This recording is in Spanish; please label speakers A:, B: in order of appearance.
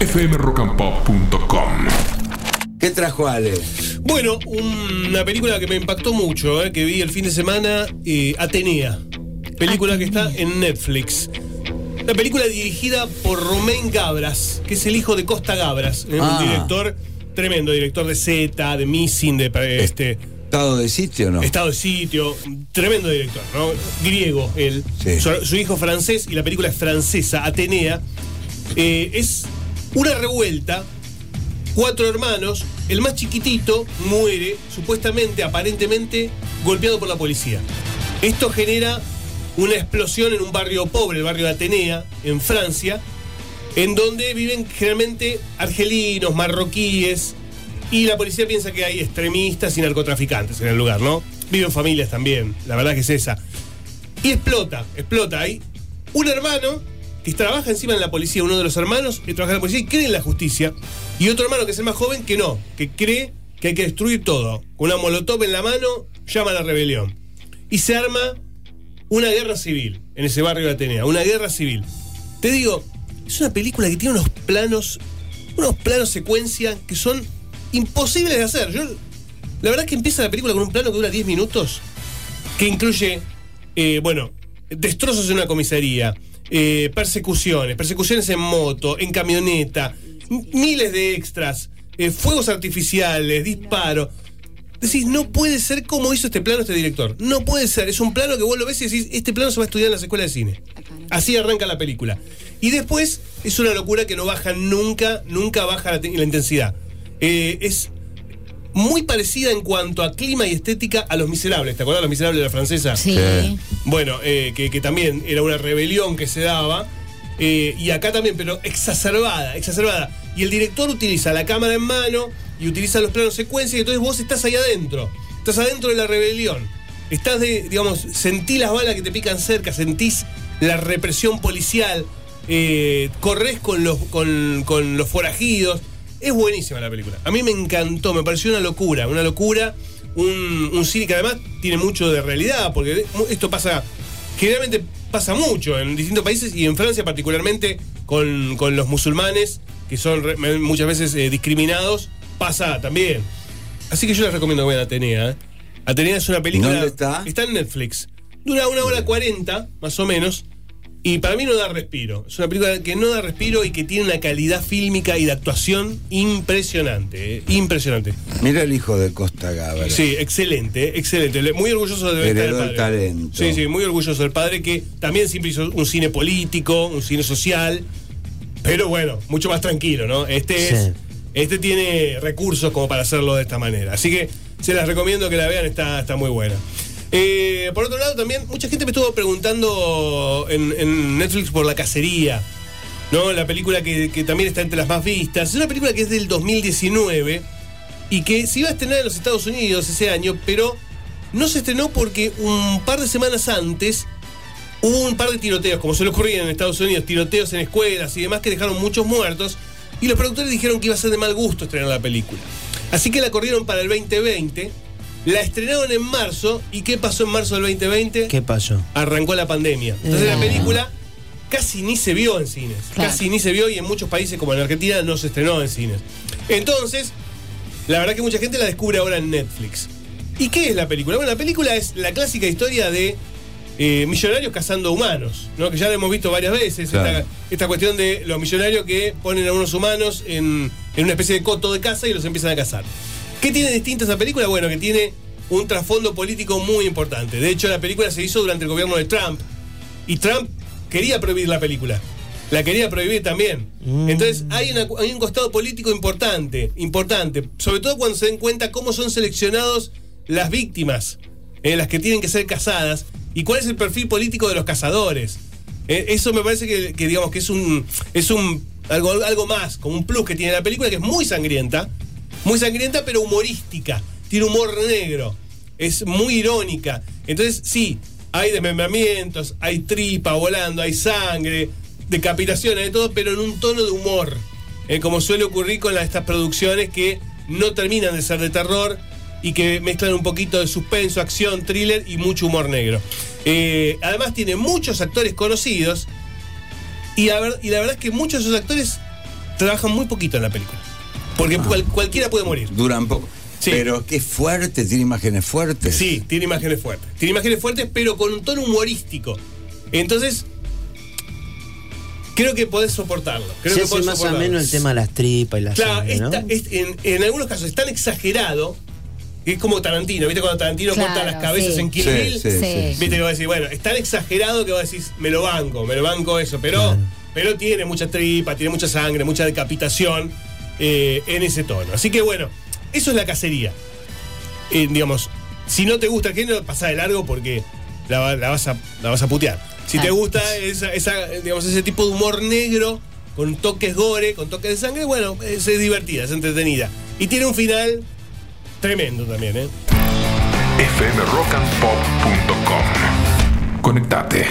A: fmrockandpop.com.
B: ¿Qué trajo Ale?
C: Bueno, una película que me impactó mucho, eh, que vi el fin de semana, eh, Atenea. Película que está en Netflix. Una película dirigida por Romain Gabras, que es el hijo de Costa Gabras, eh,
B: Ah.
C: un director tremendo, director de Z, de Missing, de eh, este,
B: ¿Estado de sitio o no?
C: Estado de Sitio, tremendo director, ¿no? Griego, él.
B: Sí.
C: Su, su hijo francés y la película es francesa, Atenea. Eh, es una revuelta, cuatro hermanos, el más chiquitito muere, supuestamente, aparentemente, golpeado por la policía. Esto genera una explosión en un barrio pobre, el barrio de Atenea, en Francia, en donde viven generalmente argelinos, marroquíes, y la policía piensa que hay extremistas y narcotraficantes en el lugar, ¿no? Viven familias también, la verdad que es esa. Y explota, explota. Hay un hermano que trabaja encima en la policía, uno de los hermanos que trabaja en la policía y cree en la justicia, y otro hermano que es el más joven que no, que cree que hay que destruir todo. Con una molotov en la mano, llama a la rebelión. Y se arma una guerra civil en ese barrio de Atenea, una guerra civil. Te digo, es una película que tiene unos planos, unos planos secuencia que son imposibles de hacer. Yo, la verdad es que empieza la película con un plano que dura 10 minutos, que incluye, eh, bueno, destrozos en una comisaría, eh, persecuciones, persecuciones en moto, en camioneta, miles de extras, eh, fuegos artificiales, disparos. Decís, no puede ser como hizo este plano este director. No puede ser. Es un plano que vos lo ves y decís, este plano se va a estudiar en las escuelas de cine. Así arranca la película. Y después es una locura que no baja nunca, nunca baja la intensidad. Eh, es muy parecida en cuanto a clima y estética a Los Miserables. ¿Te acuerdas de Los Miserables de la francesa?
D: Sí.
B: Sí.
C: Bueno, eh, que, que también era una rebelión que se daba. eh, y acá también, pero exacerbada, exacerbada. Y el director utiliza la cámara en mano y utiliza los planos secuencia y entonces vos estás ahí adentro. Estás adentro de la rebelión. Estás de, digamos, sentís las balas que te pican cerca, sentís la represión policial, eh, corres con los, con, con los forajidos. Es buenísima la película. A mí me encantó, me pareció una locura, una locura. Un, un cine que además tiene mucho de realidad, porque esto pasa, generalmente pasa mucho en distintos países y en Francia particularmente con, con los musulmanes, que son re- muchas veces eh, discriminados, pasa también. Así que yo les recomiendo que vean Atenea. ¿eh? Atenea es una película...
B: ¿Dónde está?
C: Está en Netflix. Dura una hora cuarenta, más o menos. Y para mí no da respiro. Es una película que no da respiro y que tiene una calidad fílmica y de actuación impresionante. eh, Impresionante.
B: Mira el hijo de Costa Gabra.
C: Sí, excelente, excelente. Le- Muy orgulloso de estar el
B: el
C: padre.
B: talento.
C: Sí, sí, muy orgulloso del padre que también siempre hizo un cine político, un cine social. Pero bueno, mucho más tranquilo, ¿no? Este
E: Sí.
C: es. Este tiene recursos como para hacerlo de esta manera. Así que se las recomiendo que la vean, está, está muy buena. Eh, por otro lado, también mucha gente me estuvo preguntando en, Netflix por La Cacería, ¿no? La película que, también está entre las más vistas. Es una película que es del 2019 y que se iba a estrenar en los Estados Unidos ese año, pero no se estrenó porque un par de semanas antes hubo un par de tiroteos, como suele ocurrir en Estados Unidos, tiroteos en escuelas y demás que dejaron muchos muertos, y los productores dijeron que iba a ser de mal gusto estrenar la película. Así que la corrieron para el 2020, la estrenaron en marzo, ¿y qué pasó en marzo del 2020?
E: ¿Qué pasó?
C: arrancó la pandemia. Entonces la
D: No.
C: película casi ni se vio en cines.
D: Claro.
C: Casi ni se vio y en muchos países como en Argentina no se estrenó en cines. Entonces, la verdad que mucha gente la descubre ahora en Netflix. ¿Y qué es la película? Bueno, la película es la clásica historia de eh, millonarios cazando humanos, ¿no? Que ya la hemos visto varias veces.
B: Claro.
C: Esta, esta cuestión de los millonarios que ponen a unos humanos en, en una especie de coto de caza y los empiezan a cazar. ¿Qué tiene distinta esa película? Bueno, que tiene un trasfondo político muy importante. De hecho, la película se hizo durante el gobierno de Trump. Y Trump quería prohibir la película. La quería prohibir también. Entonces hay, una- hay un costado político importante, importante. Sobre todo cuando se den cuenta cómo son seleccionados las víctimas, eh, las que tienen que ser casadas, y cuál es el perfil político de los cazadores. Eh, eso me parece que, que, digamos que es un. es un. Algo, algo más, como un plus que tiene la película, que es muy sangrienta. Muy sangrienta, pero humorística. Tiene humor negro. Es muy irónica. Entonces, sí, hay desmembramientos, hay tripa volando, hay sangre, decapitaciones, de todo, pero en un tono de humor. Eh, como suele ocurrir con estas producciones que no terminan de ser de terror y que mezclan un poquito de suspenso, acción, thriller y mucho humor negro. Eh, además tiene muchos actores conocidos y la verdad es que muchos de esos actores trabajan muy poquito en la película. Porque
B: Ah.
C: cual- cualquiera puede morir.
B: Duran poco.
C: Sí.
B: Pero qué fuerte, tiene imágenes fuertes.
C: Sí, tiene imágenes fuertes. Tiene imágenes fuertes, pero con un tono humorístico. Entonces, creo que podés soportarlo. Creo
A: Se
C: que
A: hace
C: podés
A: más o
C: soportarlo.
A: menos el tema de las tripas y las
C: Claro,
A: sangre, ¿no?
C: esta- es- en, en algunos casos es tan exagerado que es como Tarantino. ¿Viste cuando Tarantino
D: Claro,
C: corta las cabezas
D: sí.
C: en Kill Bill?
B: sí, sí,
D: Sí.
C: Viste que vas a decir, bueno, es tan exagerado que vas a decir, me lo banco, me lo banco eso, pero, pero tiene mucha tripa, tiene mucha sangre, mucha decapitación eh, en ese tono. Así que bueno, eso es la cacería. Eh, digamos, si no te gusta el género, pasa de largo porque la, va- la vas, a, la vas a putear. Si te
D: Claro.
C: gusta esa, esa, digamos, ese tipo de humor negro, con toques gore, con toques de sangre, bueno, es, es divertida, es entretenida. Y tiene un final tremendo también, ¿eh?
E: fmrockandpop.com. Conectate.